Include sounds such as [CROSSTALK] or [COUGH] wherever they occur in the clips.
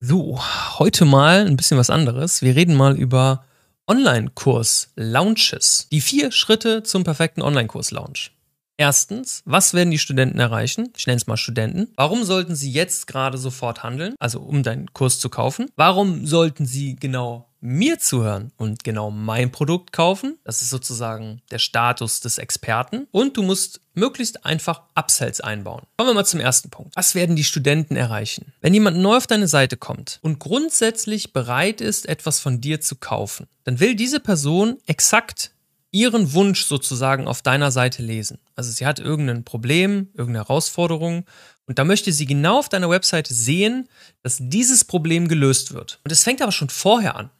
So, heute mal ein bisschen was anderes. Wir reden mal über Online-Kurs-Launches. Die vier Schritte zum perfekten Online-Kurs-Launch. Erstens, was werden die Studenten erreichen? Ich nenne es mal Studenten. Warum sollten sie jetzt gerade sofort handeln, also um deinen Kurs zu kaufen? Warum sollten sie genau mir zuhören und genau mein Produkt kaufen? Das ist sozusagen der Status des Experten. Und du musst möglichst einfach Upsells einbauen. Kommen wir mal zum ersten Punkt. Was werden die Studenten erreichen? Wenn jemand neu auf deine Seite kommt und grundsätzlich bereit ist, etwas von dir zu kaufen, dann will diese Person exakt ihren Wunsch sozusagen auf deiner Seite lesen. Also sie hat irgendein Problem, irgendeine Herausforderung und da möchte sie genau auf deiner Webseite sehen, dass dieses Problem gelöst wird. Und es fängt aber schon vorher an.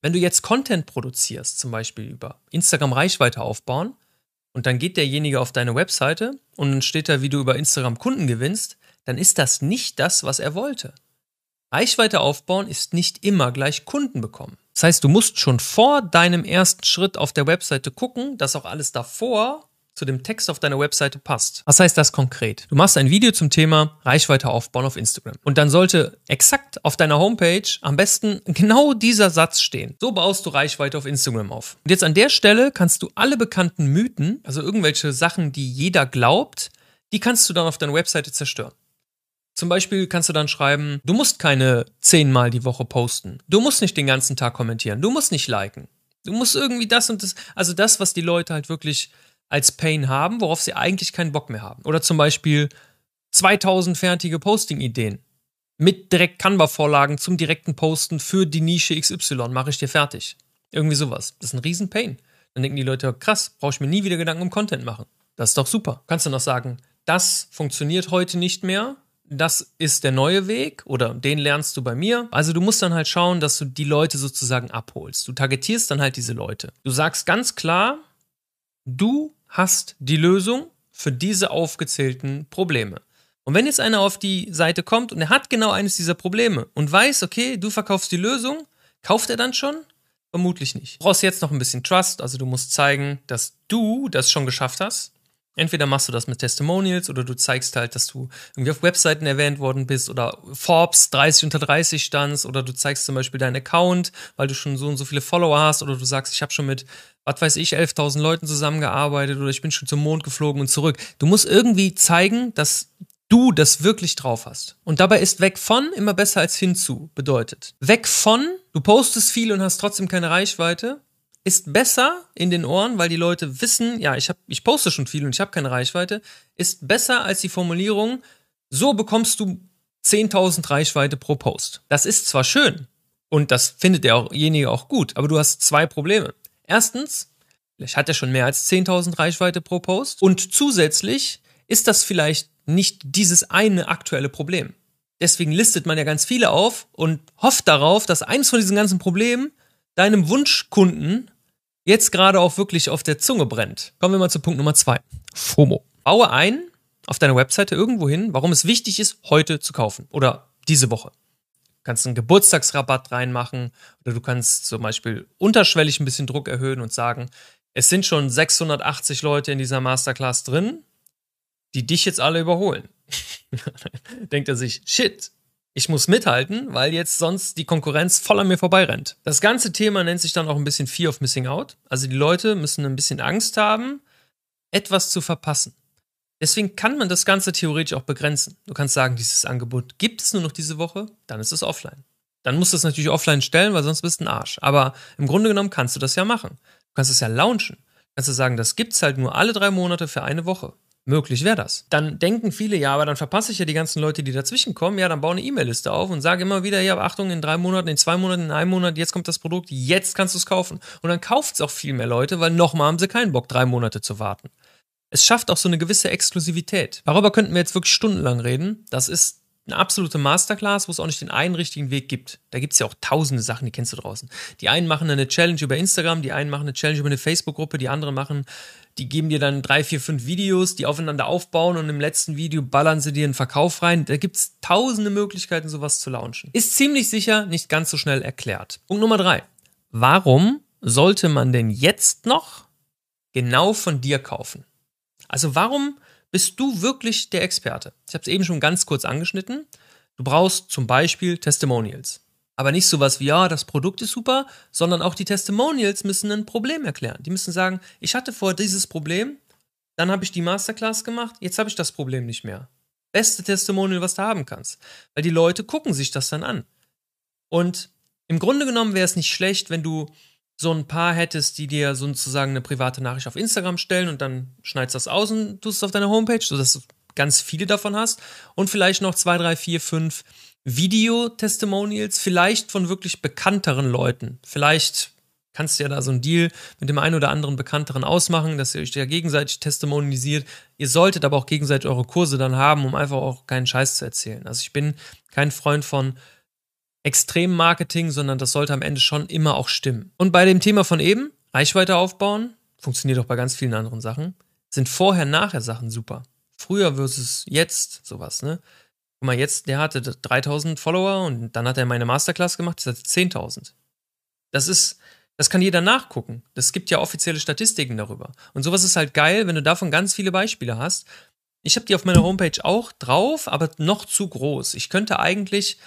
Wenn du jetzt Content produzierst, zum Beispiel über Instagram Reichweite aufbauen, und dann geht derjenige auf deine Webseite und dann steht da, wie du über Instagram Kunden gewinnst, dann ist das nicht das, was er wollte. Reichweite aufbauen ist nicht immer gleich Kunden bekommen. Das heißt, du musst schon vor deinem ersten Schritt auf der Webseite gucken, dass auch alles davor zu dem Text auf deiner Webseite passt. Was heißt das konkret? Du machst ein Video zum Thema Reichweite aufbauen auf Instagram. Und dann sollte exakt auf deiner Homepage am besten genau dieser Satz stehen. So baust du Reichweite auf Instagram auf. Und jetzt an der Stelle kannst du alle bekannten Mythen, also irgendwelche Sachen, die jeder glaubt, die kannst du dann auf deiner Webseite zerstören. Zum Beispiel kannst du dann schreiben, du musst keine zehnmal die Woche posten. Du musst nicht den ganzen Tag kommentieren. Du musst nicht liken. Du musst irgendwie das und das, also das, was die Leute halt wirklich als Pain haben, worauf sie eigentlich keinen Bock mehr haben. Oder zum Beispiel 2000 fertige Posting-Ideen mit direkt Canva-Vorlagen zum direkten Posten für die Nische XY mache ich dir fertig. Irgendwie sowas. Das ist ein riesen Pain. Dann denken die Leute, krass, brauche ich mir nie wieder Gedanken um Content machen. Das ist doch super. Kannst du noch sagen, das funktioniert heute nicht mehr das ist der neue Weg oder den lernst du bei mir. Also du musst dann halt schauen, dass du die Leute sozusagen abholst. Du targetierst dann halt diese Leute. Du sagst ganz klar, du hast die Lösung für diese aufgezählten Probleme. Und wenn jetzt einer auf die Seite kommt und er hat genau eines dieser Probleme und weiß, okay, du verkaufst die Lösung, kauft er dann schon? Vermutlich nicht. Du brauchst jetzt noch ein bisschen Trust, also du musst zeigen, dass du das schon geschafft hast Entweder machst du das mit Testimonials oder du zeigst halt, dass du irgendwie auf Webseiten erwähnt worden bist oder Forbes 30 unter 30 standst oder du zeigst zum Beispiel deinen Account, weil du schon so und so viele Follower hast oder du sagst, ich habe schon mit, was weiß ich, 11.000 Leuten zusammengearbeitet oder ich bin schon zum Mond geflogen und zurück. Du musst irgendwie zeigen, dass du das wirklich drauf hast. Und dabei ist weg von immer besser als hinzu bedeutet. Weg von, du postest viel und hast trotzdem keine Reichweite, ist besser in den Ohren, weil die Leute wissen, ja, ich, hab, ich poste schon viel und ich habe keine Reichweite, ist besser als die Formulierung, so bekommst du 10.000 Reichweite pro Post. Das ist zwar schön und das findet derjenige auch gut, aber du hast zwei Probleme. Erstens, vielleicht hat er schon mehr als 10.000 Reichweite pro Post und zusätzlich ist das vielleicht nicht dieses eine aktuelle Problem. Deswegen listet man ja ganz viele auf und hofft darauf, dass eins von diesen ganzen Problemen deinem Wunschkunden jetzt gerade auch wirklich auf der Zunge brennt. Kommen wir mal zu Punkt Nummer zwei. FOMO. Baue ein auf deiner Webseite irgendwo hin, warum es wichtig ist, heute zu kaufen oder diese Woche. Du kannst einen Geburtstagsrabatt reinmachen oder du kannst zum Beispiel unterschwellig ein bisschen Druck erhöhen und sagen, es sind schon 680 Leute in dieser Masterclass drin, die dich jetzt alle überholen. [LAUGHS] Denkt er sich, shit, ich muss mithalten, weil jetzt sonst die Konkurrenz voll an mir vorbeirennt. Das ganze Thema nennt sich dann auch ein bisschen Fear of Missing Out. Also die Leute müssen ein bisschen Angst haben, etwas zu verpassen. Deswegen kann man das Ganze theoretisch auch begrenzen. Du kannst sagen, dieses Angebot gibt es nur noch diese Woche, dann ist es offline. Dann musst du es natürlich offline stellen, weil sonst bist du ein Arsch. Aber im Grunde genommen kannst du das ja machen. Du kannst es ja launchen. Du kannst du sagen, das gibt es halt nur alle drei Monate für eine Woche möglich wäre das. Dann denken viele, ja, aber dann verpasse ich ja die ganzen Leute, die dazwischen kommen. Ja, dann baue eine E-Mail-Liste auf und sage immer wieder, ja, Achtung, in drei Monaten, in zwei Monaten, in einem Monat, jetzt kommt das Produkt, jetzt kannst du es kaufen. Und dann kauft es auch viel mehr Leute, weil nochmal haben sie keinen Bock, drei Monate zu warten. Es schafft auch so eine gewisse Exklusivität. Darüber könnten wir jetzt wirklich stundenlang reden. Das ist eine absolute Masterclass, wo es auch nicht den einen richtigen Weg gibt. Da gibt es ja auch tausende Sachen, die kennst du draußen. Die einen machen eine Challenge über Instagram, die einen machen eine Challenge über eine Facebook-Gruppe, die anderen machen, die geben dir dann drei, vier, fünf Videos, die aufeinander aufbauen und im letzten Video ballern sie dir einen Verkauf rein. Da gibt es tausende Möglichkeiten, sowas zu launchen. Ist ziemlich sicher nicht ganz so schnell erklärt. Punkt Nummer drei. Warum sollte man denn jetzt noch genau von dir kaufen? Also warum bist du wirklich der Experte? Ich habe es eben schon ganz kurz angeschnitten. Du brauchst zum Beispiel Testimonials. Aber nicht sowas wie, ja, das Produkt ist super, sondern auch die Testimonials müssen ein Problem erklären. Die müssen sagen, ich hatte vorher dieses Problem, dann habe ich die Masterclass gemacht, jetzt habe ich das Problem nicht mehr. Beste Testimonial, was du haben kannst. Weil die Leute gucken sich das dann an. Und im Grunde genommen wäre es nicht schlecht, wenn du so ein paar hättest, die dir sozusagen eine private Nachricht auf Instagram stellen und dann schneidest das aus und tust es auf deiner Homepage, sodass du ganz viele davon hast. Und vielleicht noch zwei, drei, vier, fünf Video-Testimonials, vielleicht von wirklich bekannteren Leuten. Vielleicht kannst du ja da so einen Deal mit dem einen oder anderen Bekannteren ausmachen, dass ihr euch ja gegenseitig testimonisiert. Ihr solltet aber auch gegenseitig eure Kurse dann haben, um einfach auch keinen Scheiß zu erzählen. Also ich bin kein Freund von Extremmarketing, sondern das sollte am Ende schon immer auch stimmen. Und bei dem Thema von eben, Reichweite aufbauen, funktioniert auch bei ganz vielen anderen Sachen, sind vorher-nachher Sachen super. Früher versus jetzt sowas, ne? Guck mal, jetzt, der hatte 3000 Follower und dann hat er meine Masterclass gemacht, das hat 10.000. Das ist, das kann jeder nachgucken. Das gibt ja offizielle Statistiken darüber. Und sowas ist halt geil, wenn du davon ganz viele Beispiele hast. Ich habe die auf meiner Homepage auch drauf, aber noch zu groß. Ich könnte eigentlich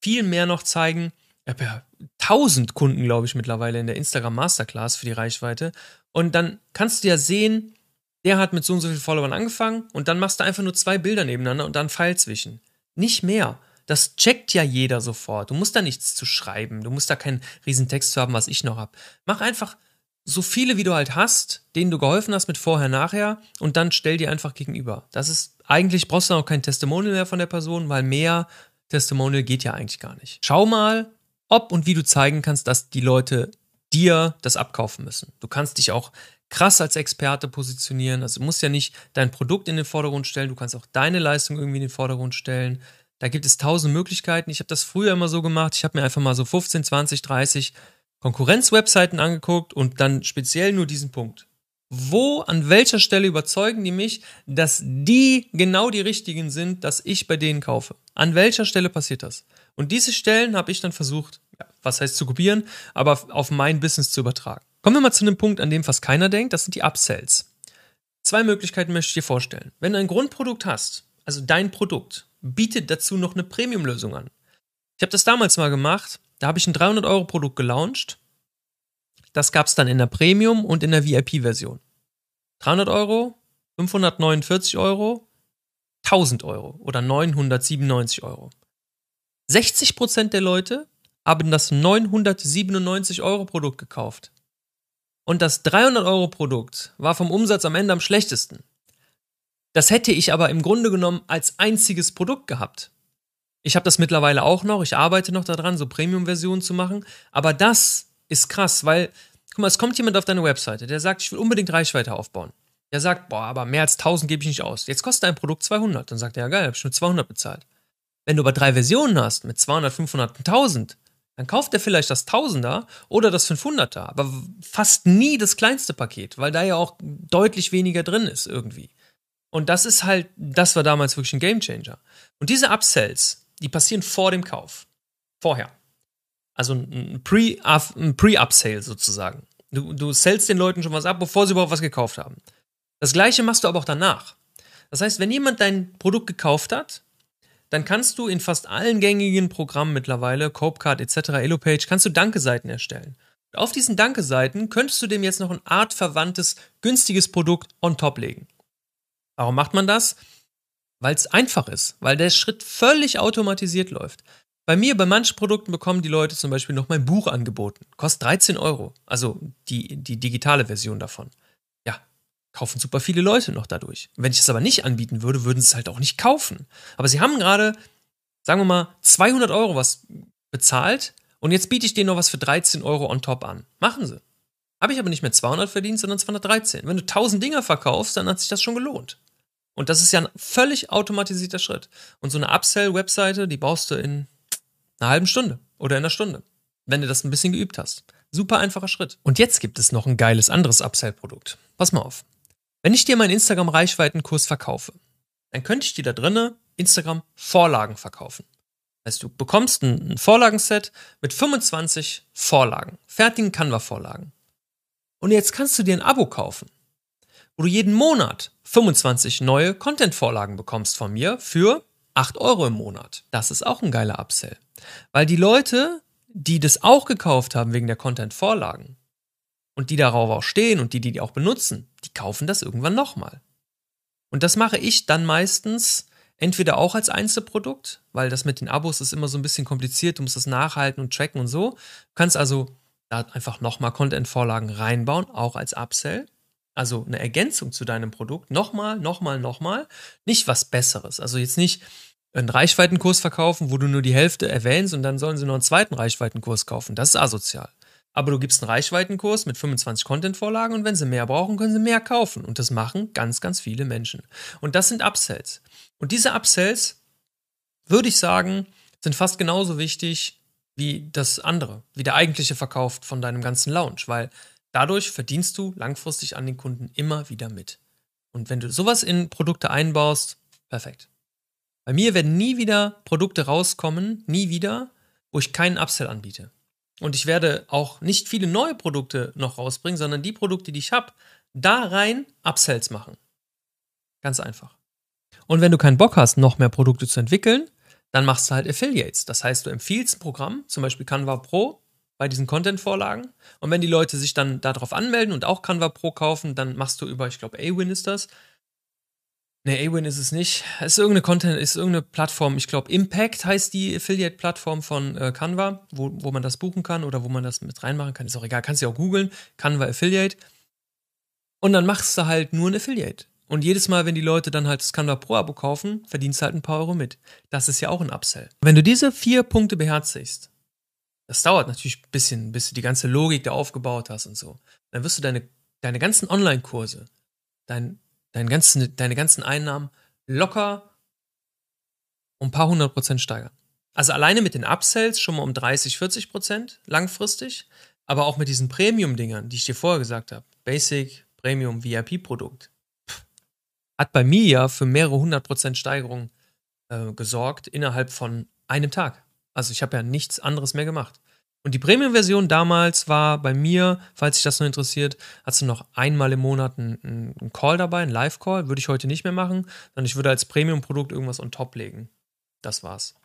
viel mehr noch zeigen. Ich habe ja 1000 Kunden, glaube ich, mittlerweile in der Instagram Masterclass für die Reichweite. Und dann kannst du ja sehen, der hat mit so und so vielen Followern angefangen und dann machst du einfach nur zwei Bilder nebeneinander und dann Pfeil zwischen. Nicht mehr. Das checkt ja jeder sofort. Du musst da nichts zu schreiben. Du musst da keinen riesen Text zu haben, was ich noch habe. Mach einfach so viele, wie du halt hast, denen du geholfen hast mit vorher, nachher und dann stell dir einfach gegenüber. Das ist, eigentlich brauchst du auch kein Testimonial mehr von der Person, weil mehr Testimonial geht ja eigentlich gar nicht. Schau mal, ob und wie du zeigen kannst, dass die Leute dir das abkaufen müssen. Du kannst dich auch krass als Experte positionieren. Also du musst ja nicht dein Produkt in den Vordergrund stellen, du kannst auch deine Leistung irgendwie in den Vordergrund stellen. Da gibt es tausend Möglichkeiten. Ich habe das früher immer so gemacht. Ich habe mir einfach mal so 15, 20, 30 Konkurrenzwebseiten angeguckt und dann speziell nur diesen Punkt. Wo, an welcher Stelle überzeugen die mich, dass die genau die richtigen sind, dass ich bei denen kaufe? An welcher Stelle passiert das? Und diese Stellen habe ich dann versucht, was heißt zu kopieren, aber auf mein Business zu übertragen. Kommen wir mal zu einem Punkt, an dem fast keiner denkt, das sind die Upsells. Zwei Möglichkeiten möchte ich dir vorstellen. Wenn du ein Grundprodukt hast, also dein Produkt, bietet dazu noch eine Premium-Lösung an. Ich habe das damals mal gemacht, da habe ich ein 300-Euro-Produkt gelauncht das gab es dann in der Premium und in der VIP-Version. 300 Euro, 549 Euro, 1000 Euro oder 997 Euro. 60% der Leute haben das 997 Euro Produkt gekauft. Und das 300 Euro Produkt war vom Umsatz am Ende am schlechtesten. Das hätte ich aber im Grunde genommen als einziges Produkt gehabt. Ich habe das mittlerweile auch noch, ich arbeite noch daran, so Premium-Versionen zu machen, aber das ist krass, weil, guck mal, es kommt jemand auf deine Webseite, der sagt, ich will unbedingt Reichweite aufbauen. Der sagt, boah, aber mehr als 1000 gebe ich nicht aus. Jetzt kostet dein Produkt 200. Dann sagt er, ja geil, hab ich nur 200 bezahlt. Wenn du aber drei Versionen hast mit 200, 500 und 1000, dann kauft er vielleicht das 1000er oder das 500er, aber fast nie das kleinste Paket, weil da ja auch deutlich weniger drin ist irgendwie. Und das ist halt, das war damals wirklich ein Gamechanger. Und diese Upsells, die passieren vor dem Kauf. Vorher. Also ein Pre-Upsale sozusagen. Du, du sellst den Leuten schon was ab, bevor sie überhaupt was gekauft haben. Das gleiche machst du aber auch danach. Das heißt, wenn jemand dein Produkt gekauft hat, dann kannst du in fast allen gängigen Programmen mittlerweile, Copecard etc., Elopage, kannst du Danke-Seiten erstellen. Auf diesen Danke-Seiten könntest du dem jetzt noch ein artverwandtes, günstiges Produkt on top legen. Warum macht man das? Weil es einfach ist, weil der Schritt völlig automatisiert läuft. Bei mir, bei manchen Produkten bekommen die Leute zum Beispiel noch mein Buch angeboten. Kostet 13 Euro. Also die, die digitale Version davon. Ja, kaufen super viele Leute noch dadurch. Wenn ich es aber nicht anbieten würde, würden sie es halt auch nicht kaufen. Aber sie haben gerade, sagen wir mal, 200 Euro was bezahlt und jetzt biete ich denen noch was für 13 Euro on top an. Machen sie. Habe ich aber nicht mehr 200 verdient, sondern 213. Wenn du 1000 Dinger verkaufst, dann hat sich das schon gelohnt. Und das ist ja ein völlig automatisierter Schritt. Und so eine Upsell-Webseite, die baust du in einer halben Stunde oder in einer Stunde, wenn du das ein bisschen geübt hast. Super einfacher Schritt. Und jetzt gibt es noch ein geiles anderes Upsell-Produkt. Pass mal auf. Wenn ich dir meinen Instagram-Reichweitenkurs verkaufe, dann könnte ich dir da drinnen Instagram-Vorlagen verkaufen. Also du bekommst ein Vorlagenset mit 25 Vorlagen, fertigen Canva-Vorlagen. Und jetzt kannst du dir ein Abo kaufen, wo du jeden Monat 25 neue Content-Vorlagen bekommst von mir für 8 Euro im Monat. Das ist auch ein geiler Upsell. Weil die Leute, die das auch gekauft haben wegen der Content-Vorlagen und die darauf auch stehen und die, die die auch benutzen, die kaufen das irgendwann nochmal. Und das mache ich dann meistens entweder auch als Einzelprodukt, weil das mit den Abos ist immer so ein bisschen kompliziert, du musst das nachhalten und tracken und so. Du kannst also da einfach nochmal Content-Vorlagen reinbauen, auch als Upsell. Also eine Ergänzung zu deinem Produkt. Nochmal, nochmal, nochmal. Nicht was Besseres. Also jetzt nicht einen Reichweitenkurs verkaufen, wo du nur die Hälfte erwähnst und dann sollen sie noch einen zweiten Reichweitenkurs kaufen. Das ist asozial. Aber du gibst einen Reichweitenkurs mit 25 Content-Vorlagen und wenn sie mehr brauchen, können sie mehr kaufen. Und das machen ganz, ganz viele Menschen. Und das sind Upsells. Und diese Upsells, würde ich sagen, sind fast genauso wichtig wie das andere, wie der eigentliche Verkauf von deinem ganzen Launch, weil dadurch verdienst du langfristig an den Kunden immer wieder mit. Und wenn du sowas in Produkte einbaust, perfekt. Bei mir werden nie wieder Produkte rauskommen, nie wieder, wo ich keinen Upsell anbiete. Und ich werde auch nicht viele neue Produkte noch rausbringen, sondern die Produkte, die ich habe, da rein Upsells machen. Ganz einfach. Und wenn du keinen Bock hast, noch mehr Produkte zu entwickeln, dann machst du halt Affiliates. Das heißt, du empfiehlst ein Programm, zum Beispiel Canva Pro, bei diesen Content-Vorlagen. Und wenn die Leute sich dann darauf anmelden und auch Canva Pro kaufen, dann machst du über, ich glaube, Awin ist das. Ne, Awin ist es nicht. Es ist irgendeine Content, ist irgendeine Plattform. Ich glaube, Impact heißt die Affiliate-Plattform von äh, Canva, wo, wo man das buchen kann oder wo man das mit reinmachen kann. Ist auch egal, kannst du auch googeln. Canva Affiliate. Und dann machst du halt nur ein Affiliate. Und jedes Mal, wenn die Leute dann halt das Canva Pro Abo kaufen, verdienst du halt ein paar Euro mit. Das ist ja auch ein Upsell. Wenn du diese vier Punkte beherzigst, das dauert natürlich ein bisschen, bis du die ganze Logik da aufgebaut hast und so. Dann wirst du deine, deine ganzen Online-Kurse, dein, dein ganzen, deine ganzen Einnahmen locker um ein paar hundert Prozent steigern. Also alleine mit den Upsells schon mal um 30, 40 Prozent langfristig, aber auch mit diesen Premium-Dingern, die ich dir vorher gesagt habe. Basic, Premium, VIP-Produkt hat bei mir ja für mehrere hundert Prozent Steigerung äh, gesorgt innerhalb von einem Tag. Also ich habe ja nichts anderes mehr gemacht. Und die Premium-Version damals war bei mir, falls sich das nur interessiert, hast du noch einmal im Monat einen, einen Call dabei, einen Live-Call. Würde ich heute nicht mehr machen, sondern ich würde als Premium-Produkt irgendwas on top legen. Das war's.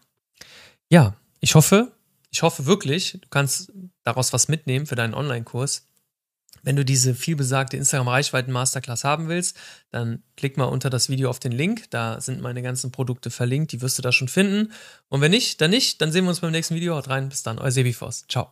Ja, ich hoffe, ich hoffe wirklich, du kannst daraus was mitnehmen für deinen Online-Kurs. Wenn du diese vielbesagte Instagram-Reichweiten-Masterclass haben willst, dann klick mal unter das Video auf den Link. Da sind meine ganzen Produkte verlinkt. Die wirst du da schon finden. Und wenn nicht, dann nicht. Dann sehen wir uns beim nächsten Video. Haut rein. Bis dann. Euer Sebi Ciao.